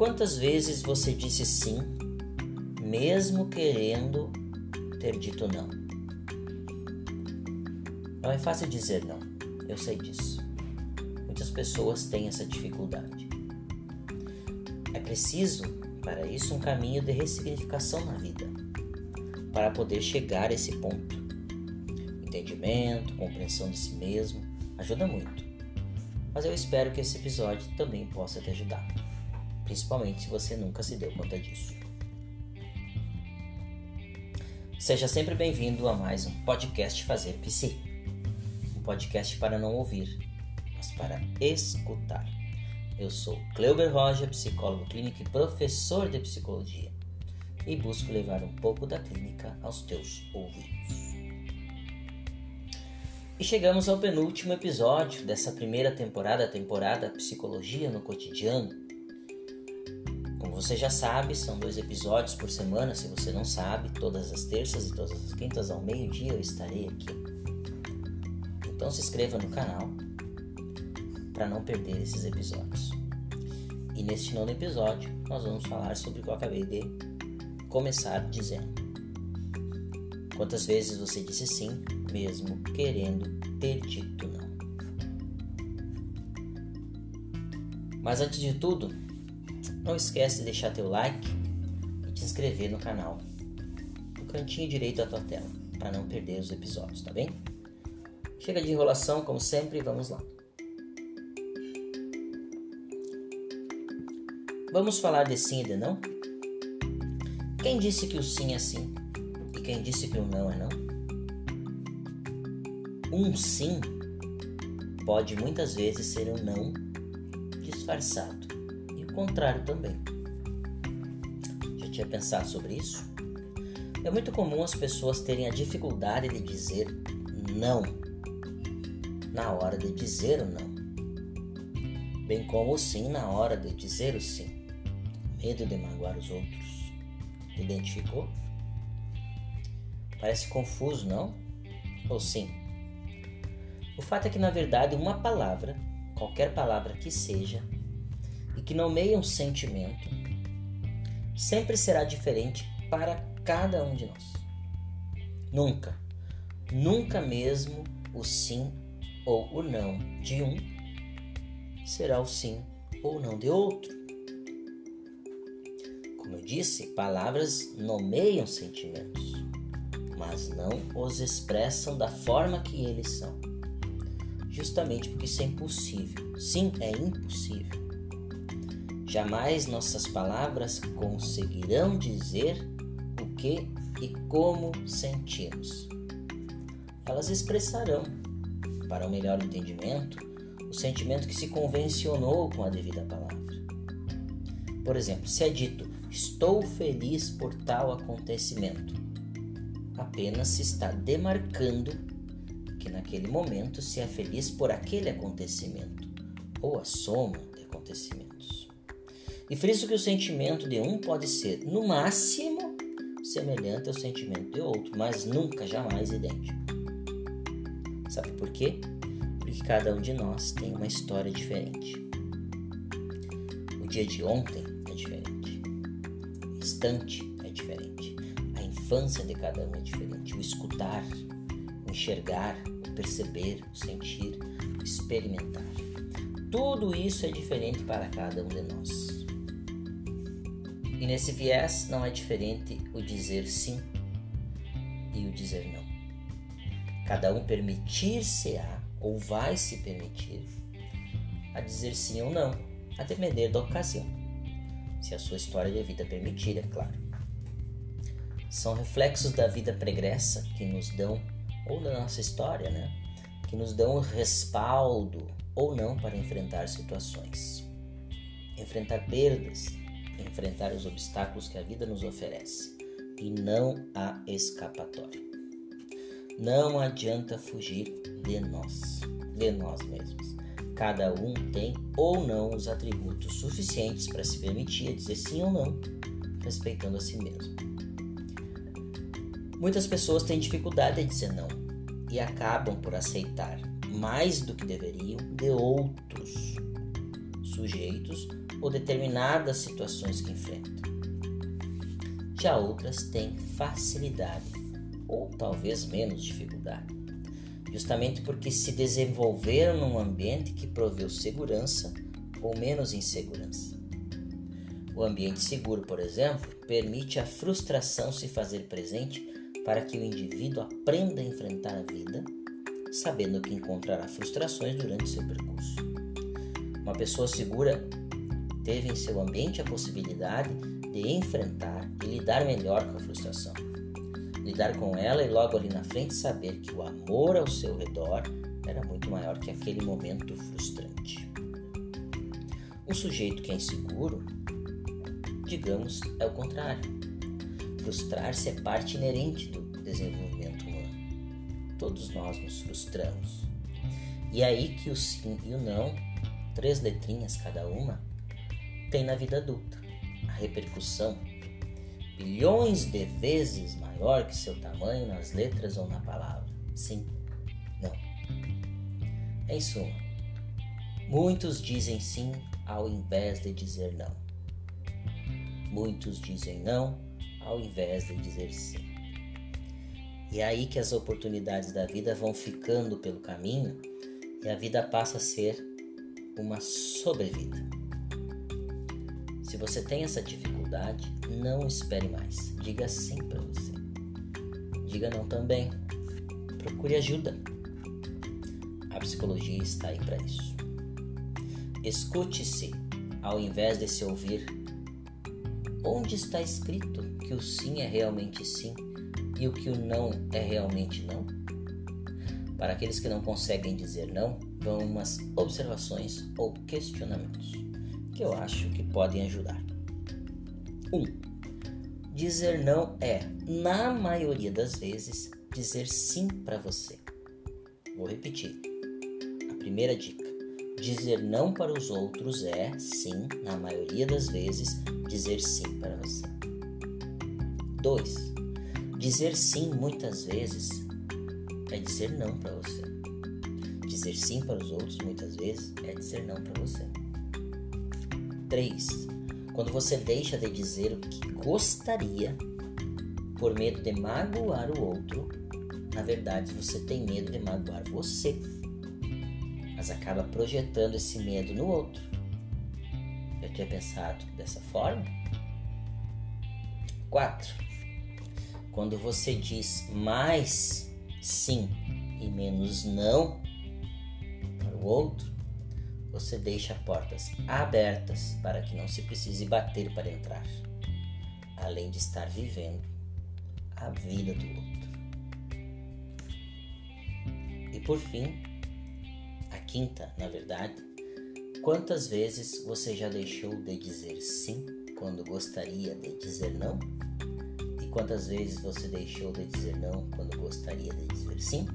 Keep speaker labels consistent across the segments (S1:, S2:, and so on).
S1: Quantas vezes você disse sim, mesmo querendo ter dito não? Não é fácil dizer não, eu sei disso. Muitas pessoas têm essa dificuldade. É preciso, para isso, um caminho de ressignificação na vida, para poder chegar a esse ponto. Entendimento, compreensão de si mesmo, ajuda muito. Mas eu espero que esse episódio também possa te ajudar, principalmente se você nunca se deu conta disso. Seja sempre bem-vindo a mais um podcast Fazer Psi. Um podcast para não ouvir, mas para escutar. Eu sou Cleuber Roger, psicólogo clínico e professor de psicologia, e busco levar um pouco da clínica aos teus ouvidos. E chegamos ao penúltimo episódio dessa primeira temporada, a temporada Psicologia no Cotidiano. Como você já sabe, são dois episódios por semana. Se você não sabe, todas as terças e todas as quintas ao meio-dia eu estarei aqui. Então se inscreva no canal para não perder esses episódios. E neste nono episódio, nós vamos falar sobre o que eu acabei de começar dizendo. Quantas vezes você disse sim mesmo querendo ter dito não. Mas antes de tudo, não esquece de deixar teu like e te inscrever no canal, no cantinho direito da tua tela, para não perder os episódios, tá bem? Chega de enrolação, como sempre, vamos lá. Vamos falar de sim e de não? Quem disse que o sim é sim? E quem disse que o não é não? Um sim pode muitas vezes ser um não disfarçado, contrário também. Já tinha pensado sobre isso? É muito comum as pessoas terem a dificuldade de dizer não na hora de dizer o não, bem como o sim na hora de dizer o sim. Medo de magoar os outros. Identificou? Parece confuso, não? Ou sim? O fato é que, na verdade, uma palavra, qualquer palavra que seja, e que nomeia um sentimento, sempre será diferente para cada um de nós. Nunca, nunca mesmo o sim ou o não de um será o sim ou não de outro. Como eu disse, palavras nomeiam sentimentos, mas não os expressam da forma que eles são justamente porque isso é impossível. Sim, é impossível. Jamais nossas palavras conseguirão dizer o que e como sentimos. Elas expressarão, para o melhor entendimento, o sentimento que se convencionou com a devida palavra. Por exemplo, se é dito estou feliz por tal acontecimento, apenas se está demarcando que naquele momento se é feliz por aquele acontecimento ou a soma de acontecimentos. E friso que o sentimento de um pode ser, no máximo, semelhante ao sentimento de outro, mas nunca, jamais idêntico. Sabe por quê? Porque cada um de nós tem uma história diferente. O dia de ontem é diferente. O instante é diferente. A infância de cada um é diferente. O escutar, enxergar, perceber, sentir, experimentar. Tudo isso é diferente para cada um de nós. E nesse viés não é diferente o dizer sim e o dizer não. Cada um permitir-se-á ou vai se permitir a dizer sim ou não, a depender da ocasião, se a sua história de vida permitir, é claro. São reflexos da vida pregressa que nos dão ou da nossa história, né? Que nos dão respaldo ou não para enfrentar situações, enfrentar perdas, enfrentar os obstáculos que a vida nos oferece. E não há escapatória. Não adianta fugir de nós, de nós mesmos. Cada um tem ou não os atributos suficientes para se permitir dizer sim ou não, respeitando a si mesmo. Muitas pessoas têm dificuldade em dizer não e acabam por aceitar mais do que deveriam de outros sujeitos ou determinadas situações que enfrentam. Já outras têm facilidade ou talvez menos dificuldade, justamente porque se desenvolveram num ambiente que proveu segurança ou menos insegurança. O ambiente seguro, por exemplo, permite a frustração se fazer presente para que o indivíduo aprenda a enfrentar a vida, sabendo que encontrará frustrações durante seu percurso. Uma pessoa segura teve em seu ambiente a possibilidade de enfrentar e lidar melhor com a frustração. Lidar com ela e logo ali na frente saber que o amor ao seu redor era muito maior que aquele momento frustrante. Um sujeito que é inseguro, digamos, é o contrário. Frustrar-se é parte inerente do desenvolvimento humano. Todos nós nos frustramos. E é aí que o sim e o não, três letrinhas cada uma, tem na vida adulta. A repercussão bilhões de vezes maior que seu tamanho nas letras ou na palavra. Sim, não. Em suma, muitos dizem sim ao invés de dizer não. Muitos dizem não ao invés de dizer sim. E é aí que as oportunidades da vida vão ficando pelo caminho e a vida passa a ser uma sobrevida. Se você tem essa dificuldade, não espere mais. Diga sim para você. Diga não também. Procure ajuda. A psicologia está aí para isso. Escute-se ao invés de se ouvir. Onde está escrito que o sim é realmente sim e o que o não é realmente não? Para aqueles que não conseguem dizer não, vão umas observações ou questionamentos que eu acho que podem ajudar. 1. Um, dizer não é, na maioria das vezes, dizer sim para você. Vou repetir. A primeira dica: dizer não para os outros é, sim, na maioria das vezes, dizer sim para você. 2. Dizer sim muitas vezes é dizer não para você. Dizer sim para os outros muitas vezes é dizer não para você. 3. Quando você deixa de dizer o que gostaria por medo de magoar o outro, na verdade você tem medo de magoar você, mas acaba projetando esse medo no outro. Já tinha pensado dessa forma? 4. Quando você diz mais sim e menos não para o outro, você deixa portas abertas para que não se precise bater para entrar, além de estar vivendo a vida do outro. E por fim, a quinta, na verdade, quantas vezes você já deixou de dizer sim quando gostaria de dizer não? E quantas vezes você deixou de dizer não quando gostaria de dizer sim?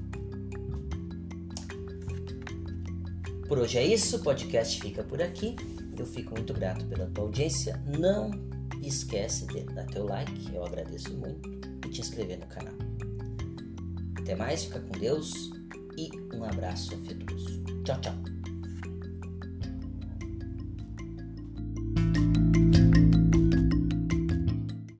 S1: Por hoje é isso, o podcast fica por aqui. Eu fico muito grato pela tua audiência. Não esquece de dar teu like, eu agradeço muito, e te inscrever no canal. Até mais, fica com Deus e um abraço afetuoso. Tchau, tchau.